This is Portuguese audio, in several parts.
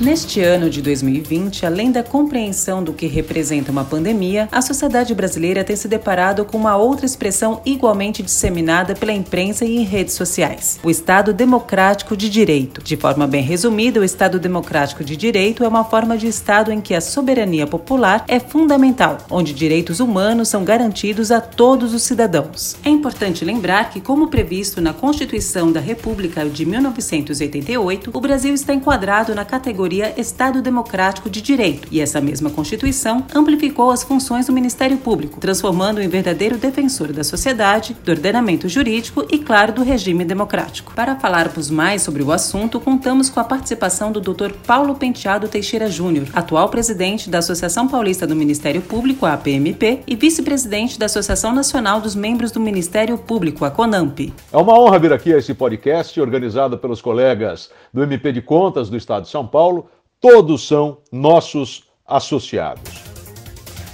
Neste ano de 2020, além da compreensão do que representa uma pandemia, a sociedade brasileira tem se deparado com uma outra expressão igualmente disseminada pela imprensa e em redes sociais: o Estado Democrático de Direito. De forma bem resumida, o Estado Democrático de Direito é uma forma de Estado em que a soberania popular é fundamental, onde direitos humanos são garantidos a todos os cidadãos. É importante lembrar que, como previsto na Constituição da República de 1988, o Brasil está enquadrado na categoria categoria Estado Democrático de Direito, e essa mesma Constituição amplificou as funções do Ministério Público, transformando-o em verdadeiro defensor da sociedade, do ordenamento jurídico e, claro, do regime democrático. Para falarmos mais sobre o assunto, contamos com a participação do Dr. Paulo Penteado Teixeira Júnior, atual presidente da Associação Paulista do Ministério Público, a APMP, e vice-presidente da Associação Nacional dos Membros do Ministério Público, a CONAMP. É uma honra vir aqui a esse podcast organizado pelos colegas do MP de Contas do Estado de São Paulo todos são nossos associados.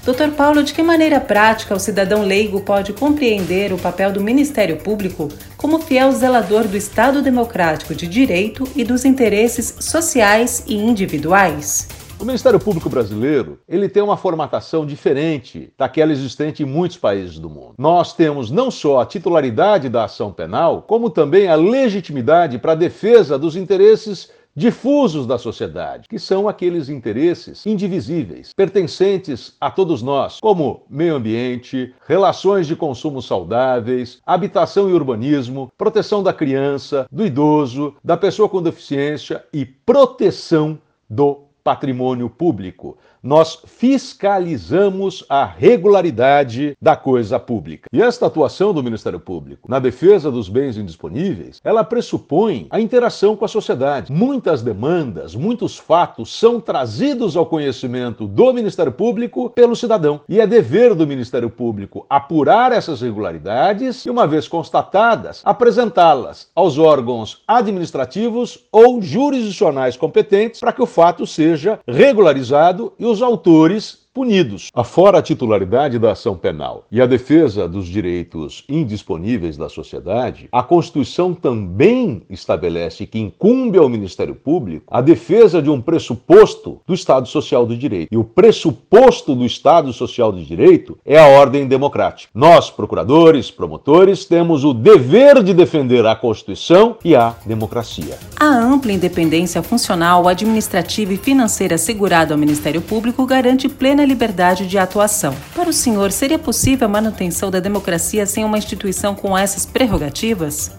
Doutor Paulo, de que maneira prática o cidadão leigo pode compreender o papel do Ministério Público como fiel zelador do Estado Democrático de Direito e dos interesses sociais e individuais? O Ministério Público Brasileiro, ele tem uma formatação diferente daquela existente em muitos países do mundo. Nós temos não só a titularidade da ação penal, como também a legitimidade para a defesa dos interesses difusos da sociedade, que são aqueles interesses indivisíveis, pertencentes a todos nós, como meio ambiente, relações de consumo saudáveis, habitação e urbanismo, proteção da criança, do idoso, da pessoa com deficiência e proteção do patrimônio público nós fiscalizamos a regularidade da coisa pública. E esta atuação do Ministério Público na defesa dos bens indisponíveis, ela pressupõe a interação com a sociedade. Muitas demandas, muitos fatos são trazidos ao conhecimento do Ministério Público pelo cidadão. E é dever do Ministério Público apurar essas regularidades e, uma vez constatadas, apresentá-las aos órgãos administrativos ou jurisdicionais competentes para que o fato seja regularizado e os autores punidos. Afora a titularidade da ação penal e a defesa dos direitos indisponíveis da sociedade, a Constituição também estabelece que incumbe ao Ministério Público a defesa de um pressuposto do Estado Social do Direito. E o pressuposto do Estado Social do Direito é a ordem democrática. Nós, procuradores, promotores, temos o dever de defender a Constituição e a democracia. A ampla independência funcional, administrativa e financeira assegurada ao Ministério Público garante plena liberdade de atuação. Para o senhor, seria possível a manutenção da democracia sem uma instituição com essas prerrogativas?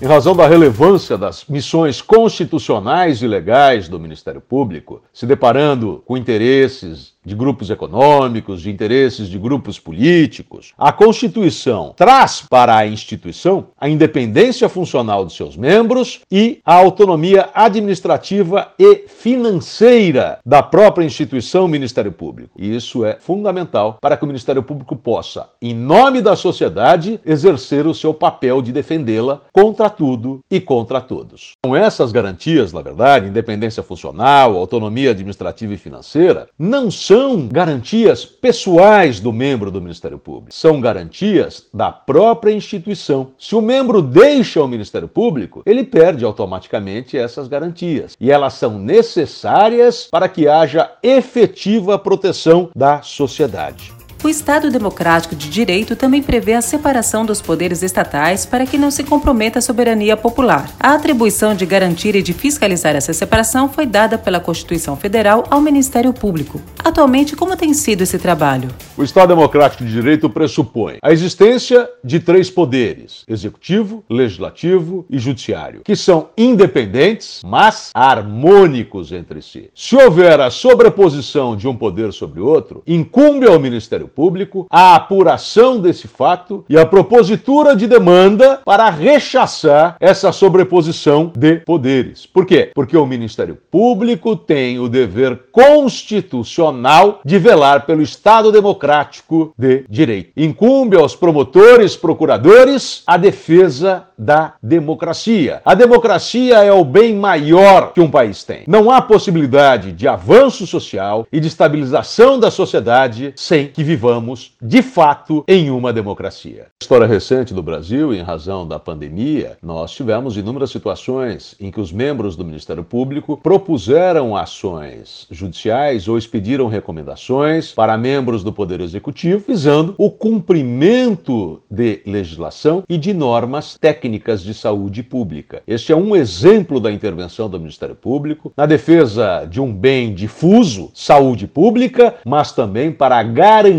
Em razão da relevância das missões constitucionais e legais do Ministério Público, se deparando com interesses de grupos econômicos, de interesses de grupos políticos. A Constituição traz para a instituição a independência funcional de seus membros e a autonomia administrativa e financeira da própria instituição Ministério Público. E isso é fundamental para que o Ministério Público possa, em nome da sociedade, exercer o seu papel de defendê-la contra tudo e contra todos. Com essas garantias, na verdade, independência funcional, autonomia administrativa e financeira, não são são garantias pessoais do membro do Ministério Público, são garantias da própria instituição. Se o membro deixa o Ministério Público, ele perde automaticamente essas garantias e elas são necessárias para que haja efetiva proteção da sociedade. O Estado Democrático de Direito também prevê a separação dos poderes estatais para que não se comprometa a soberania popular. A atribuição de garantir e de fiscalizar essa separação foi dada pela Constituição Federal ao Ministério Público. Atualmente, como tem sido esse trabalho? O Estado Democrático de Direito pressupõe a existência de três poderes: executivo, legislativo e judiciário, que são independentes, mas harmônicos entre si. Se houver a sobreposição de um poder sobre outro, incumbe ao Ministério Público a apuração desse fato e a propositura de demanda para rechaçar essa sobreposição de poderes. Por quê? Porque o Ministério Público tem o dever constitucional de velar pelo Estado democrático de direito. Incumbe aos promotores, procuradores, a defesa da democracia. A democracia é o bem maior que um país tem. Não há possibilidade de avanço social e de estabilização da sociedade sem que vivamos vivamos, de fato, em uma democracia. História recente do Brasil, em razão da pandemia, nós tivemos inúmeras situações em que os membros do Ministério Público propuseram ações judiciais ou expediram recomendações para membros do Poder Executivo visando o cumprimento de legislação e de normas técnicas de saúde pública. Este é um exemplo da intervenção do Ministério Público na defesa de um bem difuso, saúde pública, mas também para a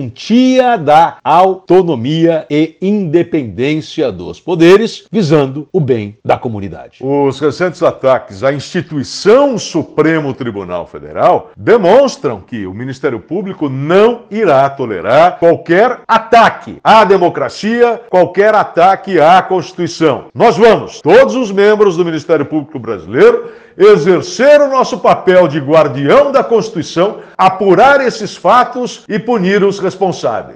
garantia da autonomia e independência dos poderes, visando o bem da comunidade. Os recentes ataques à instituição Supremo Tribunal Federal demonstram que o Ministério Público não irá tolerar qualquer ataque à democracia, qualquer ataque à Constituição. Nós vamos, todos os membros do Ministério Público Brasileiro, exercer o nosso papel de guardião da Constituição, apurar esses fatos e punir os responsáveis.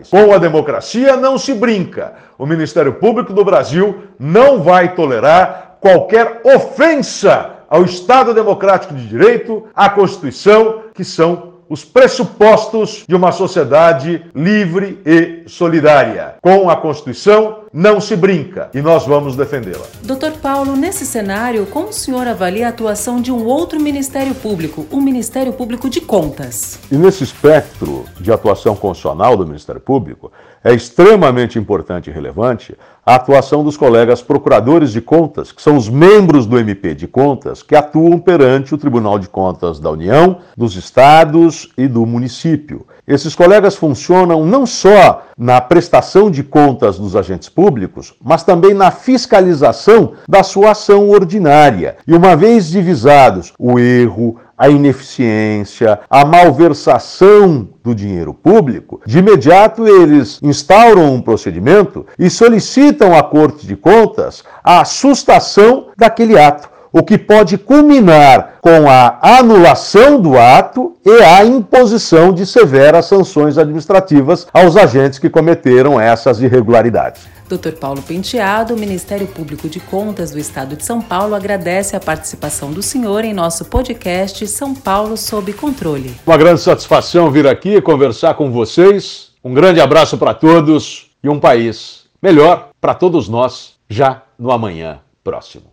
Com a democracia não se brinca. O Ministério Público do Brasil não vai tolerar qualquer ofensa ao Estado Democrático de Direito, à Constituição, que são os pressupostos de uma sociedade livre e solidária. Com a Constituição não se brinca e nós vamos defendê-la. Doutor Paulo, nesse cenário, como o senhor avalia a atuação de um outro Ministério Público, o Ministério Público de Contas? E nesse espectro de atuação constitucional do Ministério Público, é extremamente importante e relevante a atuação dos colegas procuradores de contas, que são os membros do MP de Contas, que atuam perante o Tribunal de Contas da União, dos estados e do município. Esses colegas funcionam não só na prestação de contas dos agentes públicos, mas também na fiscalização da sua ação ordinária. E uma vez divisados o erro, a ineficiência, a malversação do dinheiro público, de imediato eles instauram um procedimento e solicitam à Corte de Contas a assustação daquele ato o que pode culminar com a anulação do ato e a imposição de severas sanções administrativas aos agentes que cometeram essas irregularidades. Dr. Paulo Penteado, Ministério Público de Contas do Estado de São Paulo, agradece a participação do senhor em nosso podcast São Paulo sob controle. Uma grande satisfação vir aqui conversar com vocês. Um grande abraço para todos e um país melhor para todos nós já no amanhã próximo.